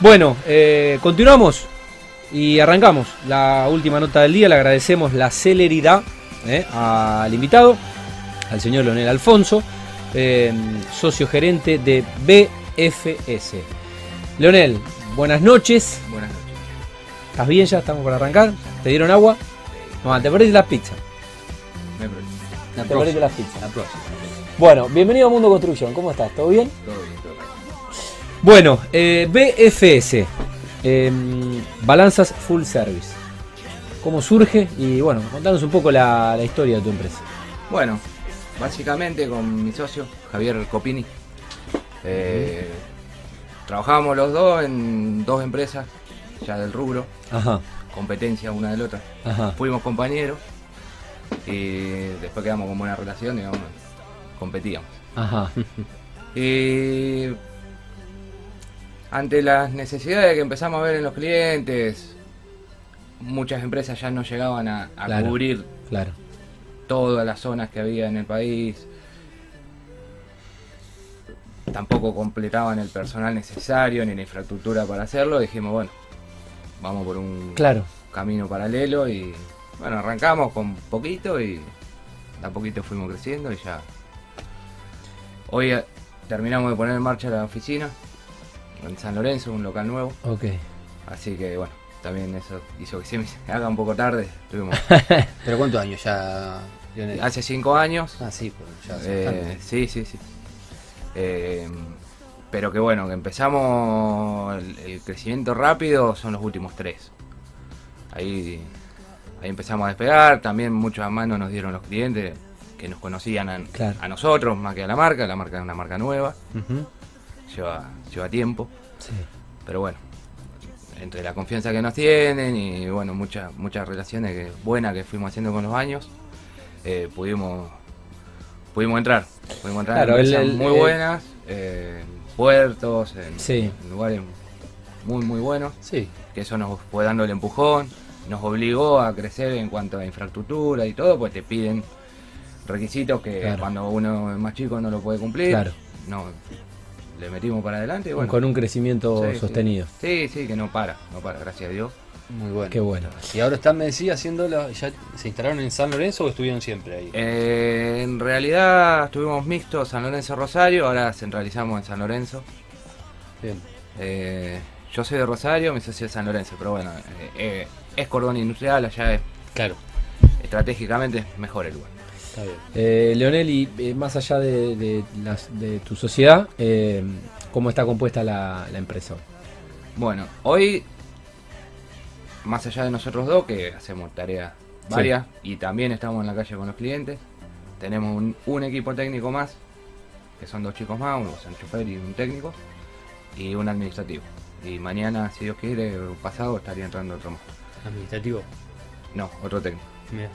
Bueno, eh, continuamos y arrancamos la última nota del día. Le agradecemos la celeridad eh, al invitado, al señor Leonel Alfonso, eh, socio gerente de BFS. Leonel, buenas noches. Buenas noches. ¿Estás bien ya? ¿Estamos para arrancar? ¿Te dieron agua? No, te perdiste las pizzas. Me perdí. Te La perdiste próxima. las pizzas. La próxima. Bueno, bienvenido a Mundo Construcción. ¿Cómo estás? Todo bien, todo bien. Bueno, eh, BFS, eh, Balanzas Full Service. ¿Cómo surge? Y bueno, contanos un poco la, la historia de tu empresa. Bueno, básicamente con mi socio, Javier Copini, eh, trabajábamos los dos en dos empresas, ya del rubro, Ajá, competencia una del otra. ajá. Fuimos compañeros y después quedamos con buena relación, digamos, competíamos. Ajá. Y ante las necesidades que empezamos a ver en los clientes, muchas empresas ya no llegaban a, a Claro. cubrir Claro. todas las zonas que había en el país. Tampoco completaban el personal necesario ni la infraestructura para hacerlo. Dijimos, bueno, vamos por un Claro. camino paralelo y bueno, arrancamos con poquito y de a poquito fuimos creciendo y ya. Hoy eh, terminamos de poner en marcha la oficina en San Lorenzo, un local nuevo. Ok. Así que bueno, también eso hizo que se me haga un poco tarde. Estuvimos ¿Pero cuántos años ya? Lionel? hace cinco años. Ah, sí, pues ya Eh, sí, sí, sí. Eh, pero que bueno, que empezamos el, el crecimiento rápido son los últimos tres. Ahí, ahí empezamos a despegar, también muchas manos nos dieron los clientes que nos conocían a, Claro. a nosotros más que a la marca, la marca es una marca nueva, Ujú. Lleva, lleva tiempo, Sí. pero bueno, entre la confianza que nos tienen y bueno, muchas muchas relaciones que, buenas que fuimos haciendo con los años, eh, pudimos pudimos entrar, pudimos entrar Claro, en el- muy el- buenas, eh, en puertos, en, Sí. en lugares muy muy buenos, Sí, que eso nos fue dando el empujón, nos obligó a crecer en cuanto a infraestructura y todo, pues te piden requisitos que Claro. cuando uno es más chico no lo puede cumplir, Claro. no le metimos para adelante y bueno, Con un crecimiento Sí, sostenido. Sí, sí, que no para, no para, gracias a Dios. muy bueno. Qué bueno. Y ahora están, me decía, haciendo la, ¿Ya se instalaron en San Lorenzo o estuvieron siempre ahí? Eh, en realidad estuvimos mixtos San Lorenzo Rosario, ahora centralizamos en San Lorenzo. Bien. Eh, yo soy de Rosario, mi socio es San Lorenzo, pero bueno, eh, eh, es cordón industrial, allá es, Claro, estratégicamente es mejor el lugar. Eh, Leonel, y eh, más allá de, de las- de tu sociedad, eh, ¿cómo está compuesta la, la empresa? Bueno, hoy, más allá de nosotros dos, que hacemos tareas Sí. varias y también estamos en la calle con los clientes, tenemos un, un equipo técnico más, que son dos chicos más, un chofer y un técnico, y un administrativo. Y mañana, si Dios quiere, pasado, estaría entrando otro más. Administrativo. No, otro técnico. Mira,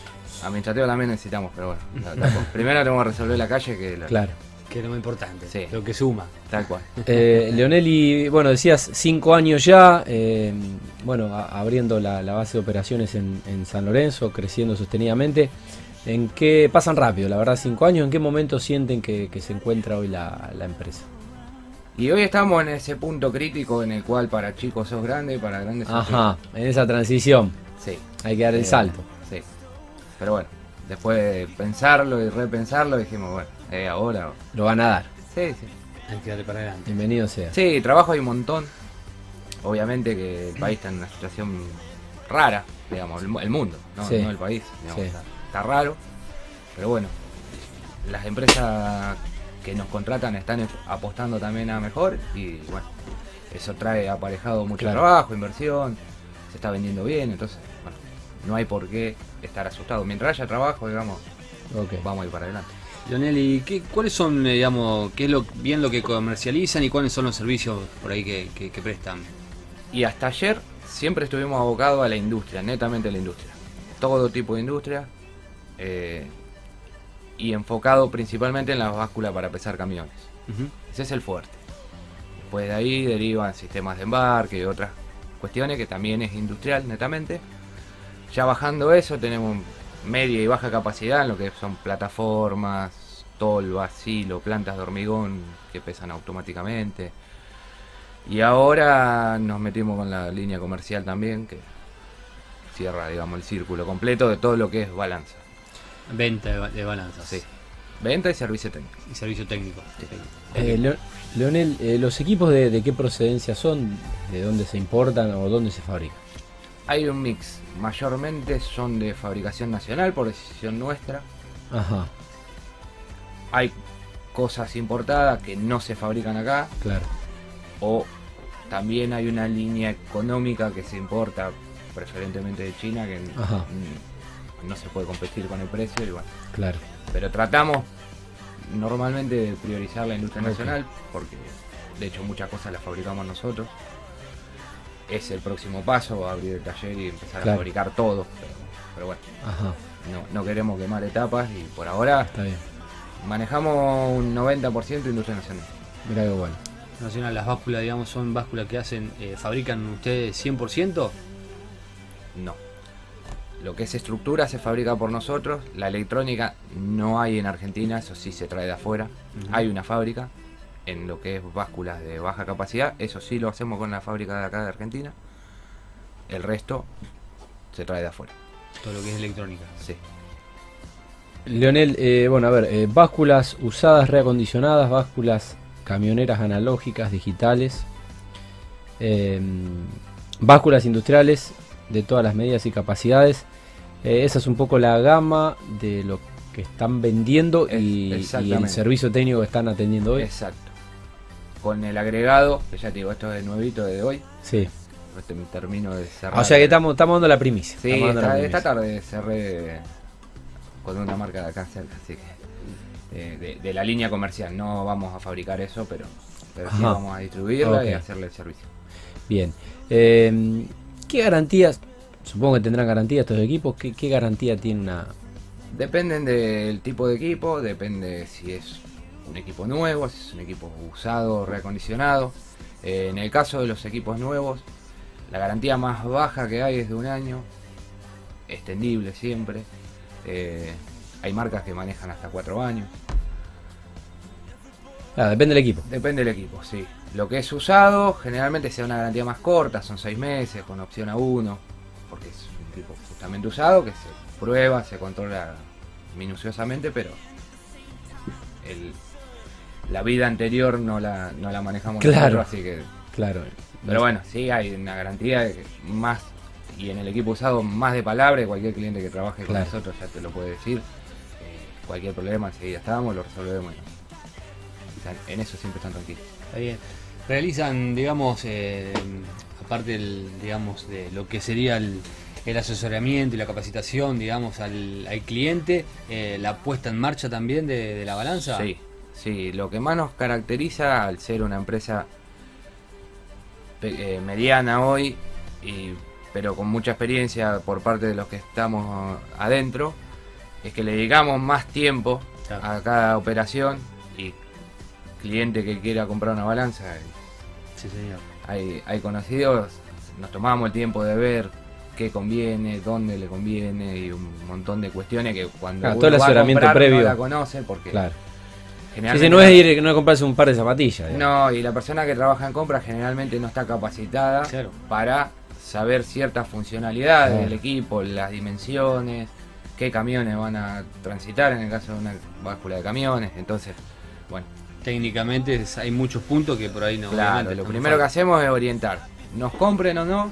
Administrativo también necesitamos, pero bueno. la- la- primero tenemos que resolver la calle, que la- Claro. que es lo más importante. Sí. Lo que suma. tal cual. Eh, Leonel, y bueno, decías cinco años ya, eh, bueno, a- abriendo la, la base de operaciones en, en San Lorenzo, creciendo sostenidamente. ¿En qué pasan rápido, la verdad, cinco años? ¿En qué momento sienten que, que se encuentra hoy la, la empresa? Y hoy estamos en ese punto crítico en el cual para chicos sos grande, para grandes sos Ajá, en esa transición Sí. hay que dar el Eh, salto. Sí. Pero bueno, después de pensarlo y repensarlo, dijimos, bueno, eh, ahora. Lo van a dar. Sí, sí. Hay que darle para adelante. Bienvenido sea. Sí, trabajo hay un montón. Obviamente que el país está en una situación rara, digamos, el, mu- el mundo, no, Sí. no el país. digamos, Sí. está, está raro. Pero bueno, las empresas que nos contratan están apostando también a mejor y bueno, eso trae aparejado mucho Claro. trabajo, inversión, se está vendiendo bien, entonces, bueno, no hay por qué estar asustado. Mientras haya trabajo, digamos, vamos a ir para adelante. Lionel, ¿y qué, cuáles son, eh, digamos, qué es lo bien lo que comercializan y cuáles son los servicios por ahí que, que- que prestan? Y hasta ayer siempre estuvimos abocados a la industria, netamente a la industria. Todo tipo de industria. eh, y enfocado principalmente en la báscula para pesar camiones. Ese es el fuerte. Después de ahí derivan sistemas de embarque y otras cuestiones que también es industrial netamente. Ya bajando eso tenemos media y baja capacidad en lo que son plataformas, tolvas, silo, plantas de hormigón que pesan automáticamente. Y ahora nos metimos con la línea comercial también, que cierra, digamos, el círculo completo de todo lo que es balanza. Venta de, ba- de balanzas. Sí. Venta y servicio técnico. Y servicio técnico. Eh, Leo- Leonel, eh, ¿los equipos de, de qué procedencia son? ¿De dónde se importan o dónde se fabrican? Hay un mix, mayormente son de fabricación nacional por decisión nuestra. Ajá, Hay cosas importadas que no se fabrican acá claro. o también hay una línea económica que se importa preferentemente de China que Ajá. mm, no se puede competir con el precio y bueno. Claro. Pero tratamos normalmente de priorizar la industria nacional porque de hecho muchas cosas las fabricamos nosotros. Es el próximo paso, abrir el taller y empezar Claro. a fabricar todo. Pero, pero bueno, Ajá, no, no queremos quemar etapas y por ahora está bien. manejamos un 90% industria nacional. Mira qué bueno. Nacional, las básculas, digamos, son básculas que hacen, eh, fabrican ustedes 100%. No. Lo que es estructura se fabrica por nosotros. La electrónica no hay en Argentina, eso sí se trae de afuera. Hay una fábrica en lo que es básculas de baja capacidad. Eso sí lo hacemos con la fábrica de acá de Argentina. El resto se trae de afuera. Todo lo que es electrónica. Sí. Leonel, eh, bueno, a ver, eh, básculas usadas reacondicionadas, básculas camioneras analógicas, digitales, eh, básculas industriales de todas las medidas y capacidades. Eh, esa es un poco la gama de lo que están vendiendo y, y el servicio técnico que están atendiendo hoy. Exacto. Con el agregado, que ya te digo, esto es nuevito de hoy. Sí. Este termino de cerrar. O sea que estamos, estamos dando la primicia. Sí, la esta, primicia. esta tarde cerré con una marca de acá cerca, así que eh, de, de la línea comercial. No vamos a fabricar eso, pero, pero sí vamos a distribuirla y hacerle el servicio. Bien. Eh, ¿Qué garantías? Supongo que tendrán garantía estos equipos. ¿Qué, qué garantía tiene una, Dependen del tipo de equipo, depende si es un equipo nuevo, si es un equipo usado, reacondicionado. Eh, en el caso de los equipos nuevos, la garantía más baja que hay es de un año, extendible siempre. Eh, hay marcas que manejan hasta cuatro años. Ah, depende del equipo. Depende del equipo, sí. Lo que es usado, generalmente sea una garantía más corta, son seis meses, con opción a uno, porque es un equipo justamente usado, que se prueba, se controla minuciosamente, pero el- la vida anterior no la, no la manejamos Claro. nosotros, así que... Claro. Pero bueno, sí hay una garantía de que más, y en el equipo usado más de palabra, cualquier cliente que trabaje Claro. con nosotros ya te lo puede decir. Eh, cualquier problema enseguida estamos, lo resolvemos. en eso siempre están tranquilos. Está bien. Realizan, digamos, eh, aparte del, digamos, de lo que sería el, el asesoramiento y la capacitación, digamos, al, al cliente, eh, la puesta en marcha también de, de la balanza. Sí, sí, lo que más nos caracteriza al ser una empresa eh, mediana hoy, y, pero con mucha experiencia por parte de los que estamos adentro, es que le dedicamos más tiempo Claro. a cada operación y cliente que quiera comprar una balanza, Sí, señor. hay, hay conocidos, nos tomamos el tiempo de ver qué conviene, dónde le conviene y un montón de cuestiones que cuando Claro, uno todo el va a asesoramiento comprar previo. no la conoce porque Claro. Generalmente sí, no es ir, no es comprarse un par de zapatillas. no, y la persona que trabaja en compra generalmente no está capacitada Claro. para saber ciertas funcionalidades Claro. del equipo, las dimensiones, qué camiones van a transitar en el caso de una báscula de camiones. Entonces, bueno, Técnicamente hay muchos puntos que por ahí no. claro, lo primero que hacemos es orientar. Nos compren o no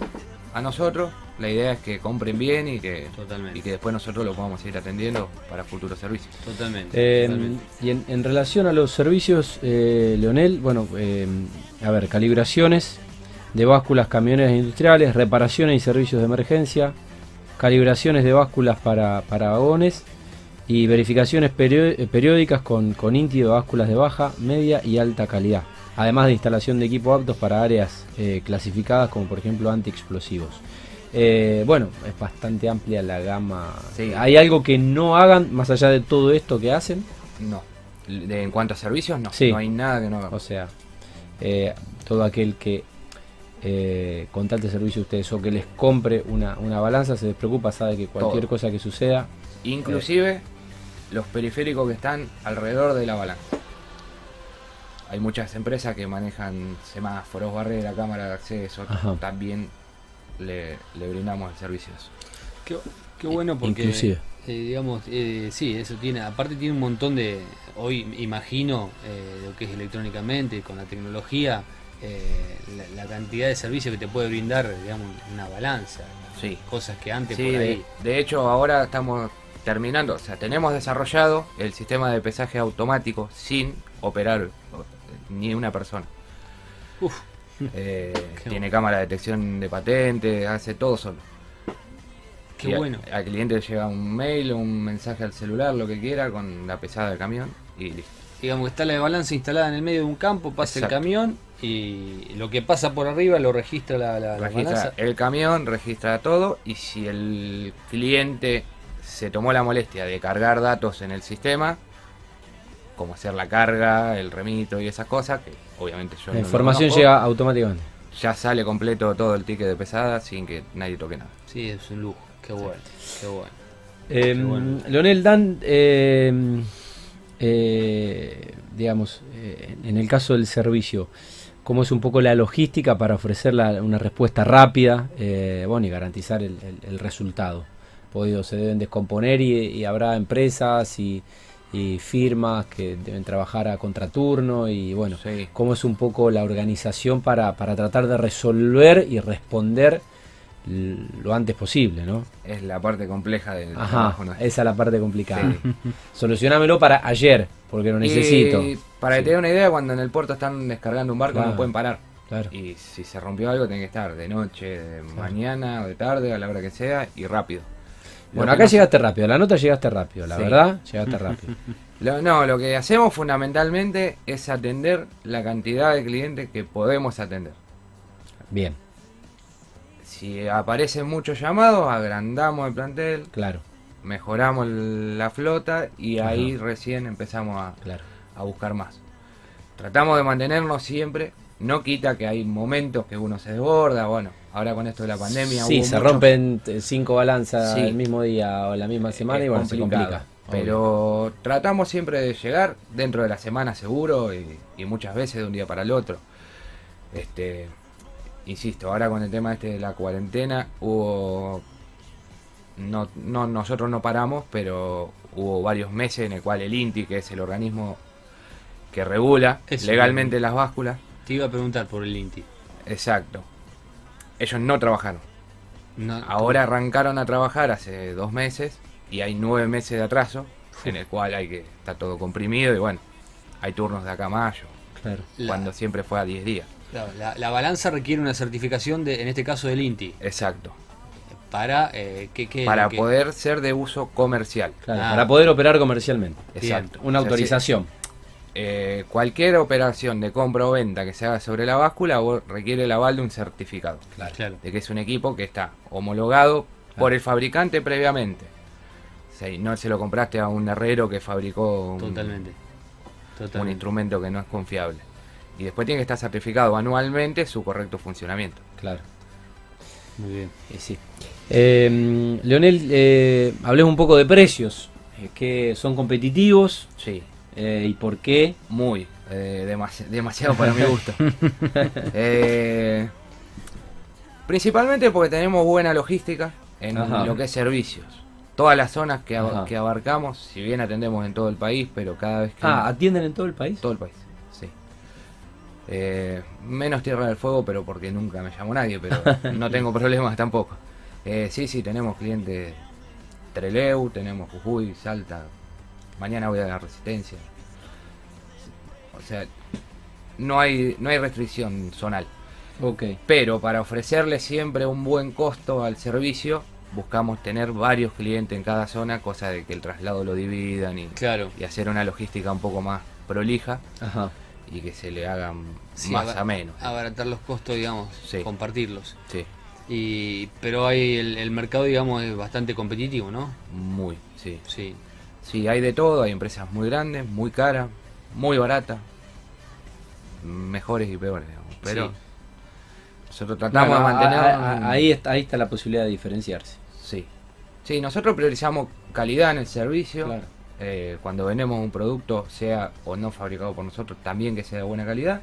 a nosotros, la idea es que compren bien y que, Totalmente. y que después nosotros lo podamos seguir atendiendo para futuros servicios. Totalmente. Eh, totalmente. y en, en relación a los servicios, eh, Leonel, bueno, eh, a ver, calibraciones de básculas camioneras industriales, reparaciones y servicios de emergencia, calibraciones de básculas para, para vagones y verificaciones periódicas con, con INTI de básculas de baja, media y alta calidad. Además de instalación de equipo aptos para áreas eh, clasificadas como por ejemplo antiexplosivos. Eh, bueno, es bastante amplia la gama. Sí. ¿Hay algo que no hagan más allá de todo esto que hacen? No. De- en cuanto a servicios, no. Sí. No hay nada que no O hagamos. sea, eh, todo aquel que eh, contrate servicio a ustedes o que les compre una, una balanza se despreocupa, sabe que cualquier Todo. cosa que suceda. Inclusive los periféricos que están alrededor de la balanza. hay muchas empresas que manejan semáforos, barrera, cámara de acceso, Ajá. también le, le brindamos el servicio. Qué, qué bueno porque, Inclusive. eh, digamos, eh, sí, eso tiene, aparte tiene un montón de, hoy imagino eh, lo que es electrónicamente, con la tecnología, eh, la, la cantidad de servicios que te puede brindar, digamos, una balanza, Sí. cosas que antes Sí, por de, ahí. de hecho ahora estamos terminando, o sea, tenemos desarrollado el sistema de pesaje automático sin operar ni una persona. Uf, Eh, tiene cámara de detección de patente, hace todo solo. qué Y a- bueno. Al cliente le llega un mail, un mensaje al celular, lo que quiera, con la pesada del camión y listo. Digamos que está la balanza instalada en el medio de un campo, pasa Exacto. el camión y lo que pasa por arriba lo registra la, la, la registra balanza. el camión, registra todo y si el cliente se tomó la molestia de cargar datos en el sistema, como hacer la carga, el remito y esas cosas, que obviamente yo La no información conozco, llega automáticamente. ya sale completo todo el ticket de pesada sin que nadie toque nada. Sí, es un lujo, qué bueno, qué bueno. Eh, Qué bueno. Leonel Dan, eh, eh, digamos, eh, en el caso del servicio, ¿cómo es un poco la logística para ofrecer la- una respuesta rápida eh, bueno, y garantizar el, el- el resultado? Podido, se deben descomponer y, y habrá empresas y, y firmas que deben trabajar a contraturno y bueno, Sí. ¿cómo es un poco la organización para, para tratar de resolver y responder lo antes posible, ¿no? Es la parte compleja del Ajá, trabajo esa es la parte complicada. Sí. Solucionámelo para ayer, porque lo necesito. Y para Sí. que te dé una idea, cuando en el puerto están descargando un barco Claro. no pueden parar. Claro. Y si se rompió algo tiene que estar de noche, de mañana o de tarde, a la hora que sea y rápido. Bueno, acá nos- llegaste rápido, la nota llegaste rápido, la Sí. verdad, llegaste rápido. lo- no, lo que hacemos fundamentalmente es atender la cantidad de clientes que podemos atender. Bien, Si aparecen muchos llamados, agrandamos el plantel, claro, mejoramos la flota y ahí recién empezamos a, claro. a buscar más. Tratamos de mantenernos siempre, no quita que hay momentos que uno se desborda, bueno, ahora con esto de la pandemia... Sí, se rompen eh, cinco balanzas Sí. el mismo día o la misma semana es y bueno, se complica. obvio. Pero tratamos siempre de llegar dentro de la semana seguro y, y muchas veces de un día para el otro. Este, insisto, ahora con el tema este de la cuarentena hubo no, no nosotros no paramos, pero hubo varios meses en el cual el INTI, que es el organismo que regula Eso. legalmente las básculas, Te iba a preguntar por el Inti. exacto. Ellos no trabajaron. No, Ahora arrancaron a trabajar hace dos meses y hay nueve meses de atraso, en el cual hay que está todo comprimido y bueno, hay turnos de acá a mayo, Claro. la, cuando siempre fue a 10 días. claro, la- la balanza requiere una certificación, de, en este caso del Inti, Exacto. para eh, que, que- Para que- poder ser de uso comercial. Claro, Ah. Para poder operar comercialmente. Exacto. Una O sea, autorización. Eh, cualquier operación de compra o venta que se haga sobre la báscula requiere el aval de un certificado. Claro. Claro. De que es un equipo que está homologado por el fabricante previamente. O sea, y no se lo compraste a un herrero que fabricó un, Totalmente. un Totalmente. instrumento que no es confiable. Y después tiene que estar certificado anualmente su correcto funcionamiento. Claro. Muy bien. Y sí. Eh, Leonel, eh, hablemos un poco de precios. eh, que son competitivos Sí, eh, y por qué. muy. eh, demasi- demasiado para mi gusto. Eh, principalmente porque tenemos buena logística en Ajá. lo que es servicios. Todas las zonas que, ab- Ajá. que abarcamos, si bien atendemos en todo el país, pero cada vez que... Ah, ¿atienden en todo el país? todo el país, sí. Eh, menos Tierra del Fuego, pero porque nunca me llamó nadie, pero no tengo problemas tampoco. Eh, sí, sí, tenemos clientes Treleu, tenemos Jujuy, Salta. Mañana voy a la Resistencia. O sea, no hay, no hay restricción zonal. Ok. Pero para ofrecerle siempre un buen costo al servicio, buscamos tener varios clientes en cada zona, cosa de que el traslado lo dividan y, Claro. y hacer una logística un poco más prolija Ajá. y que se le hagan Sí, más a menos. Abaratar los costos, digamos, Sí. compartirlos. Sí, Y, pero hay el, el mercado, digamos, es bastante competitivo, ¿no? muy, sí. Sí. Sí, hay de todo, hay empresas muy grandes, muy caras, muy baratas, mejores y peores, digamos. Pero Sí. nosotros tratamos Bueno, de mantener... a- a- ahí, está, ahí está la posibilidad de diferenciarse. Sí. Sí, nosotros priorizamos calidad en el servicio, Claro. eh, cuando vendemos un producto, sea o no fabricado por nosotros, también que sea de buena calidad.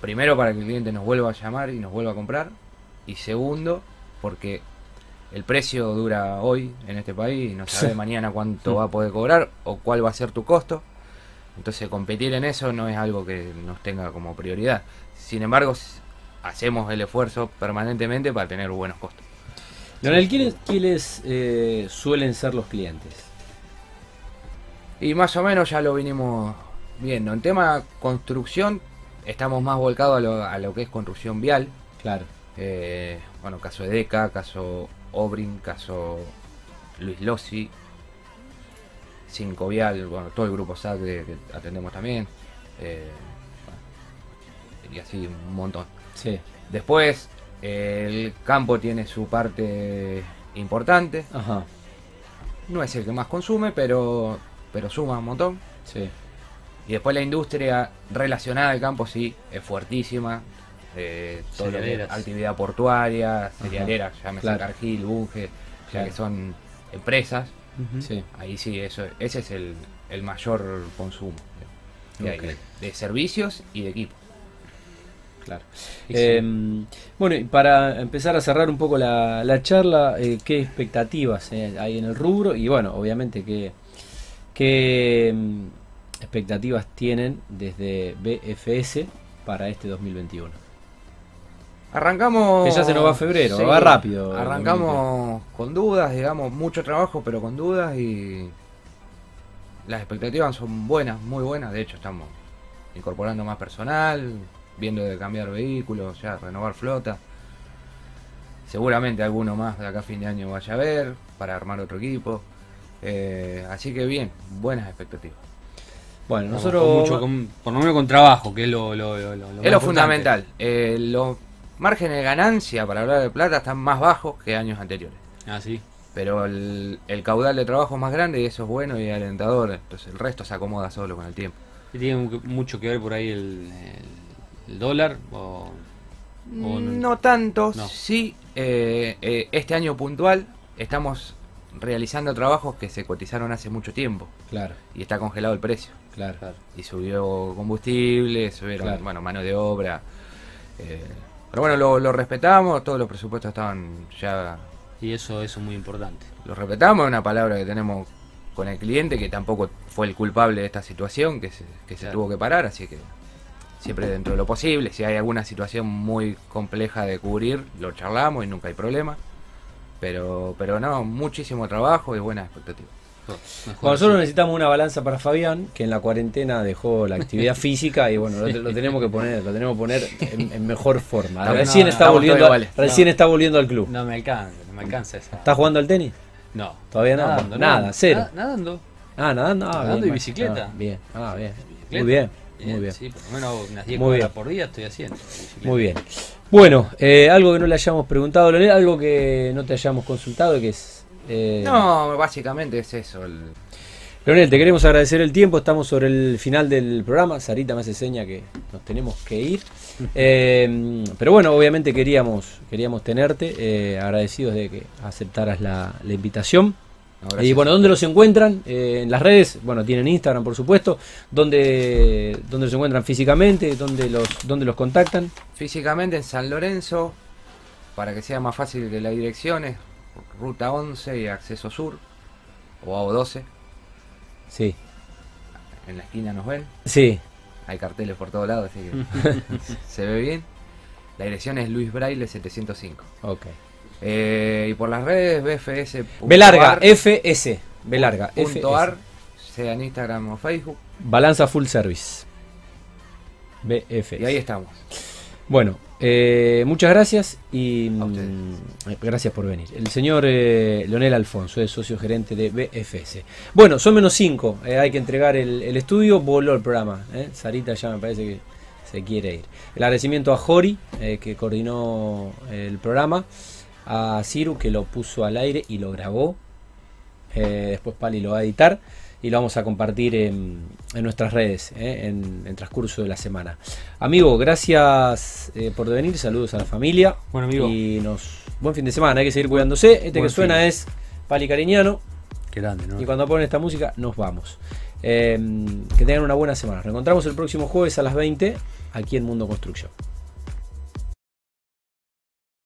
Primero para que el cliente nos vuelva a llamar y nos vuelva a comprar. Y segundo, porque el precio dura hoy en este país y no sabe mañana cuánto va a poder cobrar o cuál va a ser tu costo. Entonces competir en eso no es algo que nos tenga como prioridad. Sin embargo, hacemos el esfuerzo permanentemente para tener buenos costos. Leonel, ¿quiénes, quiénes, eh, suelen ser los clientes? Y más o menos ya lo vinimos viendo. En tema construcción, estamos más volcados a lo, a lo que es construcción vial. Claro. Eh, bueno, caso Edeca, caso Obrin, caso Luis Lossi, Cinco Vial, bueno, todo el grupo SAC que, que atendemos también. eh, bueno, y así un montón. Sí. Después, el campo tiene su parte importante. Ajá. No es el que más consume, pero, pero suma un montón. Sí. Y después la industria relacionada al campo sí es fuertísima. Eh, todo lo que Cerealeras. actividad portuaria, cerealera, llámese claro. Cargill, Bunge, ya Claro. que son empresas. Sí. Ahí sí, eso, ese es el, el mayor consumo de, servicios y de equipo. Claro. Eh, bueno, y para empezar a cerrar un poco la, la charla, eh, ¿qué expectativas eh, hay en el rubro? Y bueno, obviamente, ¿qué, qué mm, expectativas tienen desde BFS para este 2021? Arrancamos. Que ya se nos va febrero, va rápido, Arrancamos con dudas, digamos, mucho trabajo, pero con dudas y las expectativas son buenas, muy buenas. De hecho, estamos incorporando más personal, viendo de cambiar vehículos, ya renovar flota. Seguramente alguno más de acá a fin de año vaya a ver para armar otro equipo. Eh, así que bien, buenas expectativas. Bueno, nosotros... con mucho, con- por lo menos con trabajo, que es lo, lo, es lo importante. fundamental. Eh, márgenes de ganancia para hablar de plata están más bajos que años anteriores. Ah, sí. Pero el, el caudal de trabajo es más grande y eso es bueno y alentador. Entonces el resto se acomoda solo con el tiempo. ¿Y ¿Tiene mu- mucho que ver por ahí el, el- el dólar? O, o No tanto, No. sí. eh, eh, este año puntual estamos realizando trabajos que se cotizaron hace mucho tiempo Claro, y está congelado el precio. claro. Claro. Y subió combustible, subieron Claro. bueno, mano de obra. eh, pero bueno, lo, lo respetamos, todos los presupuestos estaban ya Y eso, eso es muy importante. Lo respetamos, es una palabra que tenemos con el cliente que tampoco fue el culpable de esta situación, que se, que se Claro. tuvo que parar, así que siempre dentro de lo posible, si hay alguna situación muy compleja de cubrir, lo charlamos y nunca hay problema. Pero, pero no, muchísimo trabajo y buenas expectativas. Bueno, nosotros necesitamos una balanza para Fabián, que en la cuarentena dejó la actividad física y bueno, lo, lo tenemos que poner, lo tenemos que poner en, en mejor forma. Estamos- Recién no, está estamos volviendo, iguales. recién No. está volviendo al club. No me alcanza, no me alcanza esa. ¿Estás jugando al tenis? No. Todavía no. Nadando, Nada, cero. Na- Nadando. Ah, nadando, ah, Nadando bien, y bicicleta. ah, bien, ah, bien. Muy bien, muy bien. Sí, por lo menos unas 10 Muy cuadras bien. por día estoy haciendo. Muy bien. Bueno, eh, algo que no le hayamos preguntado, Leonel, algo que no te hayamos consultado, que es... eh, No, básicamente es eso. el- Leonel, te queremos agradecer el tiempo, estamos sobre el final del programa, Sarita me hace seña que nos tenemos que ir. Eh, pero bueno, obviamente queríamos, queríamos tenerte, eh, agradecidos de que aceptaras la, la invitación. no, Y bueno, ¿dónde los encuentran? Eh, en las redes, bueno, tienen Instagram por supuesto, ¿dónde, dónde los encuentran físicamente? ¿Dónde los, dónde los contactan? Físicamente en San Lorenzo, para que sea más fácil que la dirección, es ruta 11 y acceso sur, o AO12. Sí, En la esquina nos ven. sí, Hay carteles por todos lados, así que se ve bien. La dirección es Luis Braille 705. ok. Eh, y por las redes BFS. B larga, FS, B larga, punto FS. ar, sea en Instagram o Facebook. Balanza Full Service. BF. Y ahí estamos. Bueno, eh, muchas gracias y mm, eh, gracias por venir. El señor eh, Leonel Alfonso es socio gerente de BFS. Bueno, son menos 5, hay que entregar el, el estudio, voló el programa. ¿eh? Sarita ya me parece que se quiere ir. El agradecimiento a Jori, eh, que coordinó el programa, a Ciru, que lo puso al aire y lo grabó. Eh, después Pali lo va a editar y lo vamos a compartir en, en nuestras redes eh, en, en transcurso de la semana. Amigo, gracias eh, por venir, saludos a la familia Bueno, amigo. y nos buen fin de semana, hay que seguir cuidándose. Este Buen que suena fin. es Pali Cariñano Qué grande, ¿no? Y cuando ponen esta música, nos vamos. Eh, que tengan una buena semana. Nos encontramos el próximo jueves a las 20 aquí en Mundo Construcción.